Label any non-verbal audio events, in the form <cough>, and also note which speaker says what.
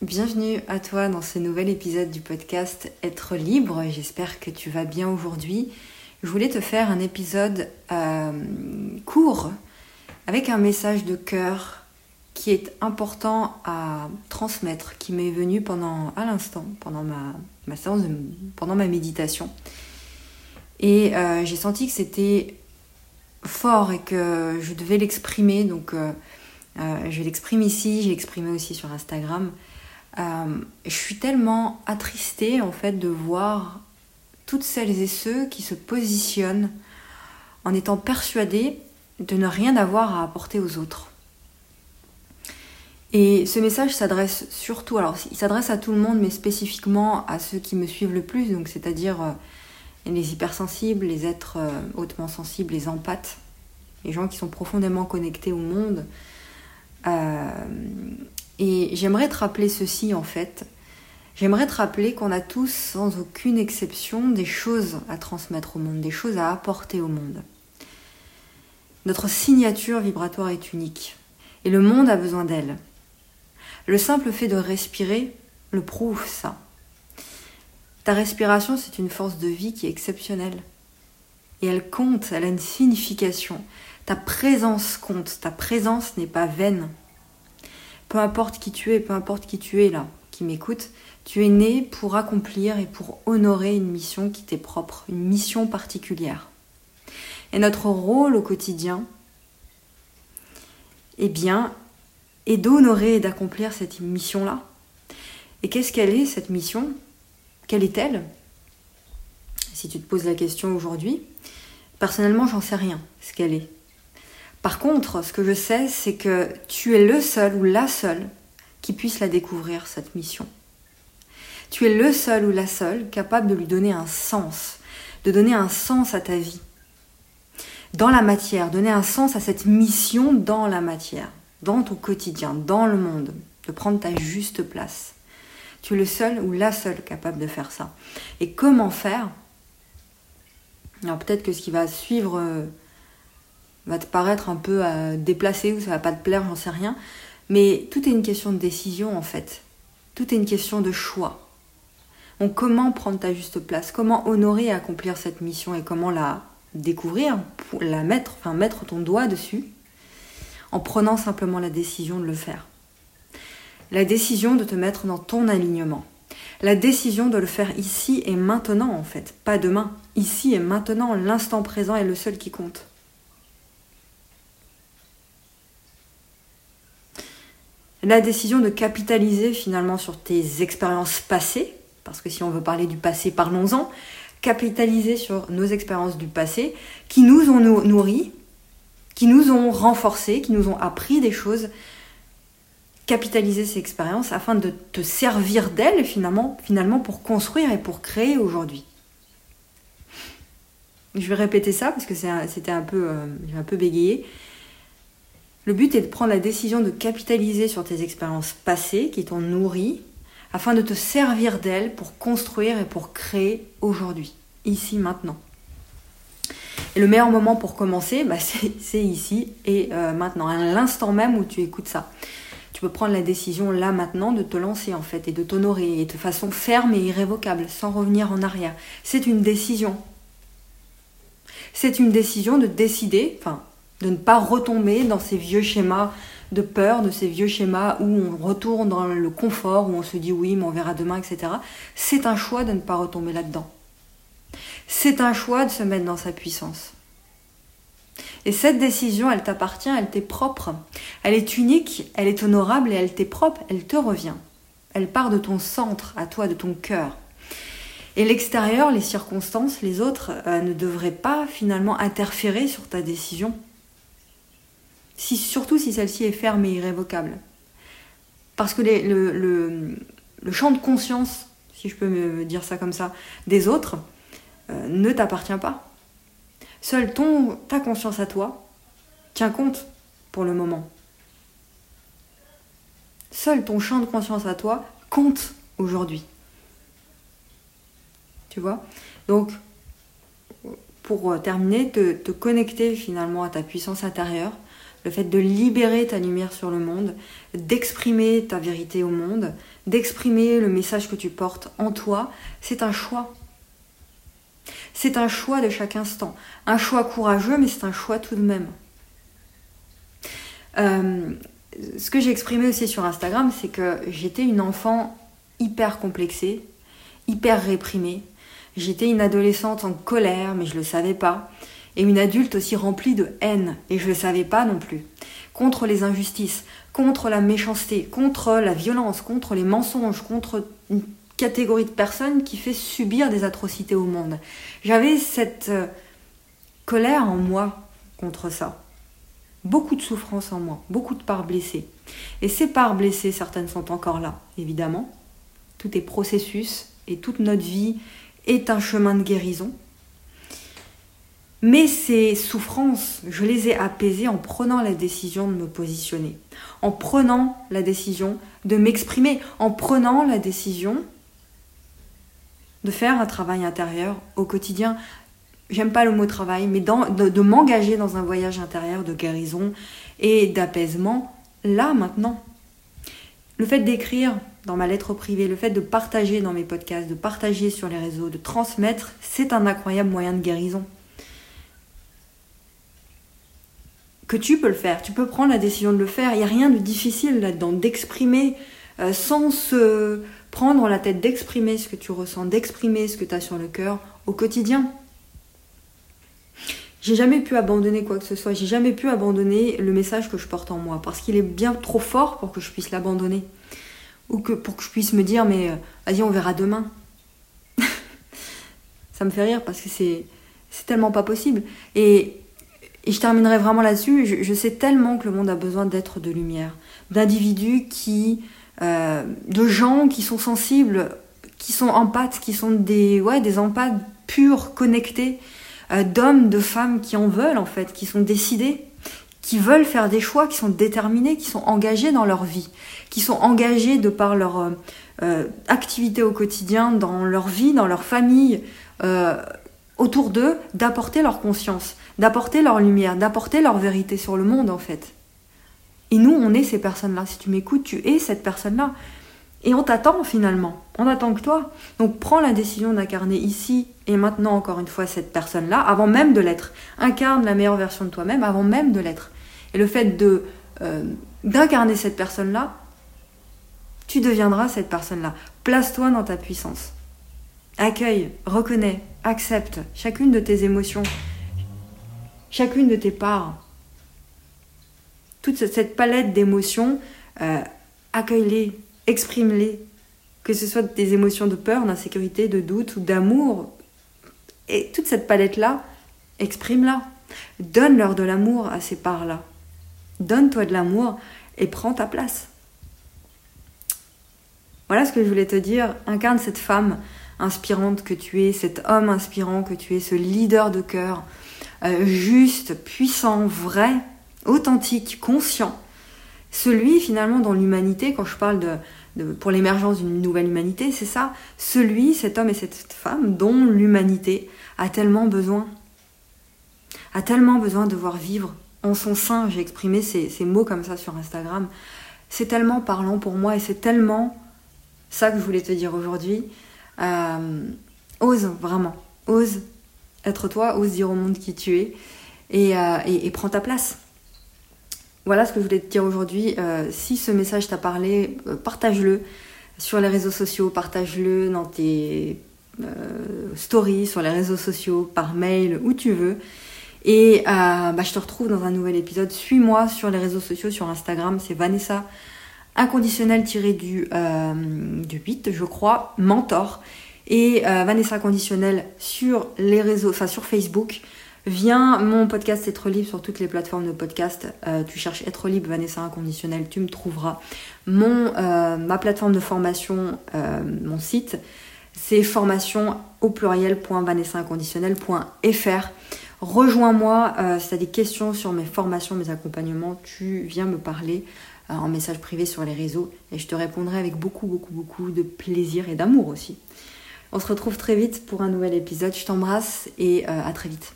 Speaker 1: Bienvenue à toi dans ce nouvel épisode du podcast Être libre. J'espère que tu vas bien aujourd'hui. Je voulais te faire un épisode euh, court avec un message de cœur qui est important à transmettre, qui m'est venu pendant à l'instant, pendant ma, ma séance, pendant ma méditation. Et euh, j'ai senti que c'était fort et que je devais l'exprimer. Donc euh, je l'exprime ici, j'ai exprimé aussi sur Instagram. Euh, je suis tellement attristée en fait de voir toutes celles et ceux qui se positionnent en étant persuadés de ne rien avoir à apporter aux autres. Et ce message s'adresse surtout, alors il s'adresse à tout le monde, mais spécifiquement à ceux qui me suivent le plus, donc c'est-à-dire euh, les hypersensibles, les êtres euh, hautement sensibles, les empathes, les gens qui sont profondément connectés au monde. Et j'aimerais te rappeler ceci en fait. J'aimerais te rappeler qu'on a tous, sans aucune exception, des choses à transmettre au monde, des choses à apporter au monde. Notre signature vibratoire est unique et le monde a besoin d'elle. Le simple fait de respirer le prouve ça. Ta respiration, c'est une force de vie qui est exceptionnelle. Et elle compte, elle a une signification. Ta présence compte, ta présence n'est pas vaine, peu importe qui tu es, peu importe qui tu es là, qui m'écoute, tu es né pour accomplir et pour honorer une mission qui t'est propre, une mission particulière. Et notre rôle au quotidien, eh bien, est d'honorer et d'accomplir cette mission-là. Et qu'est-ce qu'elle est, cette mission? Quelle est-elle? Si tu te poses la question aujourd'hui, personnellement, j'en sais rien, ce qu'elle est. Par contre, ce que je sais, c'est que tu es le seul ou la seule qui puisse la découvrir, cette mission. Tu es le seul ou la seule capable de lui donner un sens, de donner un sens à ta vie. Dans la matière, donner un sens à cette mission dans la matière, dans ton quotidien, dans le monde, de prendre ta juste place. Tu es le seul ou la seule capable de faire ça. Et comment faire? Alors peut-être que ce qui va suivre euh, va te paraître un peu euh, déplacé ou ça va pas te plaire, j'en sais rien. Mais tout est une question de décision en fait. Tout est une question de choix. Donc comment prendre ta juste place? Comment honorer et accomplir cette mission et comment la découvrir, la mettre, enfin mettre ton doigt dessus en prenant simplement la décision de le faire? La décision de te mettre dans ton alignement. La décision de le faire ici et maintenant en fait, pas demain. Ici et maintenant, l'instant présent est le seul qui compte. La décision de capitaliser finalement sur tes expériences passées, parce que si on veut parler du passé, parlons-en, capitaliser sur nos expériences du passé qui nous ont nourris, qui nous ont renforcés, qui nous ont appris des choses, capitaliser ces expériences afin de te servir d'elles finalement, finalement pour construire et pour créer aujourd'hui. Je vais répéter ça parce que c'était un peu, euh, un peu bégayé. Le but est de prendre la décision de capitaliser sur tes expériences passées qui t'ont nourri afin de te servir d'elles pour construire et pour créer aujourd'hui, ici, maintenant. Et le meilleur moment pour commencer, bah, <laughs> c'est ici et euh, maintenant, à l'instant même où tu écoutes ça. Tu peux prendre la décision là maintenant de te lancer en fait et de t'honorer de façon ferme et irrévocable, sans revenir en arrière. C'est une décision. C'est une décision de décider, enfin de ne pas retomber dans ces vieux schémas de peur, de ces vieux schémas où on retourne dans le confort, où on se dit oui, mais on verra demain, etc. C'est un choix de ne pas retomber là-dedans. C'est un choix de se mettre dans sa puissance. Et cette décision, elle t'appartient, elle t'est propre. Elle est unique, elle est honorable et elle t'est propre, elle te revient. Elle part de ton centre, à toi, de ton cœur. Et l'extérieur, les circonstances, les autres, euh, ne devraient pas finalement interférer sur ta décision surtout si celle-ci est ferme et irrévocable. Parce que le, champ de conscience, si je peux me dire ça comme ça, des autres euh, ne t'appartient pas. Seule ton, ta conscience à toi tient compte pour le moment. Seul ton champ de conscience à toi compte aujourd'hui. Tu vois? Donc, pour terminer, te connecter finalement à ta puissance intérieure, le fait de libérer ta lumière sur le monde, d'exprimer ta vérité au monde, d'exprimer le message que tu portes en toi, c'est un choix. C'est un choix de chaque instant. Un choix courageux, mais c'est un choix tout de même. Euh, ce que j'ai exprimé aussi sur Instagram, c'est que j'étais une enfant hyper complexée, hyper réprimée. J'étais une adolescente en colère, mais je ne le savais pas. Et une adulte aussi remplie de haine, et je ne savais pas non plus. Contre les injustices, contre la méchanceté, contre la violence, contre les mensonges, contre une catégorie de personnes qui fait subir des atrocités au monde. J'avais cette euh, colère en moi contre ça. Beaucoup de souffrance en moi, beaucoup de parts blessées. Et ces parts blessées, certaines sont encore là, évidemment. Tout est processus et toute notre vie est un chemin de guérison. Mais ces souffrances, je les ai apaisées en prenant la décision de me positionner, en prenant la décision de m'exprimer, en prenant la décision de faire un travail intérieur au quotidien. J'aime pas le mot travail, mais de, m'engager dans un voyage intérieur de guérison et d'apaisement, là maintenant. Le fait d'écrire dans ma lettre privée, le fait de partager dans mes podcasts, de partager sur les réseaux, de transmettre, c'est un incroyable moyen de guérison. Que tu peux le faire, tu peux prendre la décision de le faire. Il n'y a rien de difficile là-dedans, d'exprimer euh, sans se prendre la tête, d'exprimer ce que tu ressens, d'exprimer ce que tu as sur le cœur au quotidien. J'ai jamais pu abandonner quoi que ce soit, j'ai jamais pu abandonner le message que je porte en moi, parce qu'il est bien trop fort pour que je puisse l'abandonner. Ou que pour que je puisse me dire, mais euh, vas-y, on verra demain. <laughs> Ça me fait rire parce que c'est, c'est tellement pas possible. Et et je terminerai vraiment là-dessus. Je, sais tellement que le monde a besoin d'être de lumière, d'individus qui, euh, de gens qui sont sensibles, qui sont empathes, qui sont des, ouais, des empathes purs, connectés, euh, d'hommes, de femmes qui en veulent en fait, qui sont décidés, qui veulent faire des choix, qui sont déterminés, qui sont engagés dans leur vie, qui sont engagés de par leur euh, activité au quotidien, dans leur vie, dans leur famille, autour d'eux, d'apporter leur conscience d'apporter leur lumière, d'apporter leur vérité sur le monde en fait. Et nous, on est ces personnes-là. Si tu m'écoutes, tu es cette personne-là. Et on t'attend finalement. On attend que toi. Donc prends la décision d'incarner ici et maintenant encore une fois cette personne-là, avant même de l'être. Incarne la meilleure version de toi-même avant même de l'être. Et le fait de euh, d'incarner cette personne-là, tu deviendras cette personne-là. Place-toi dans ta puissance. Accueille, reconnais, accepte chacune de tes émotions, chacune de tes parts. Toute cette palette d'émotions, euh, accueille-les, exprime-les. Que ce soit des émotions de peur, d'insécurité, de doute ou d'amour. Et toute cette palette-là, exprime-la. Donne-leur de l'amour à ces parts-là. Donne-toi de l'amour et prends ta place. Voilà ce que je voulais te dire. Incarne cette femme inspirante que tu es, cet homme inspirant que tu es, ce leader de cœur, euh, juste, puissant, vrai, authentique, conscient. Celui finalement dans l'humanité, quand je parle pour l'émergence d'une nouvelle humanité, c'est ça, celui, cet homme et cette femme dont l'humanité a tellement besoin, a tellement besoin de voir vivre en son sein. J'ai exprimé ces, mots comme ça sur Instagram. C'est tellement parlant pour moi et c'est tellement ça que je voulais te dire aujourd'hui. Euh, ose vraiment, ose être toi, ose dire au monde qui tu es euh, et, prends ta place. Voilà ce que je voulais te dire aujourd'hui. Euh, si ce message t'a parlé, euh, partage-le sur les réseaux sociaux, partage-le dans tes stories, sur les réseaux sociaux, par mail, où tu veux. Et bah, je te retrouve dans un nouvel épisode. Suis-moi sur les réseaux sociaux, sur Instagram, c'est Vanessa inconditionnel tiré du, du 8, je crois, mentor et euh, Vanessa Conditionnel sur les réseaux, enfin sur Facebook. Viens, mon podcast Être Libre sur toutes les plateformes de podcast. Euh, tu cherches Être Libre, Vanessa Inconditionnel, tu me trouveras. Mon, euh, ma plateforme de formation, mon site, c'est formation au pluriel.vanessainconditionnel.fr. Rejoins-moi si tu as des questions sur mes formations, mes accompagnements, tu viens me parler en message privé sur les réseaux et je te répondrai avec beaucoup, beaucoup, beaucoup de plaisir et d'amour aussi. On se retrouve très vite pour un nouvel épisode. Je t'embrasse et euh, à très vite.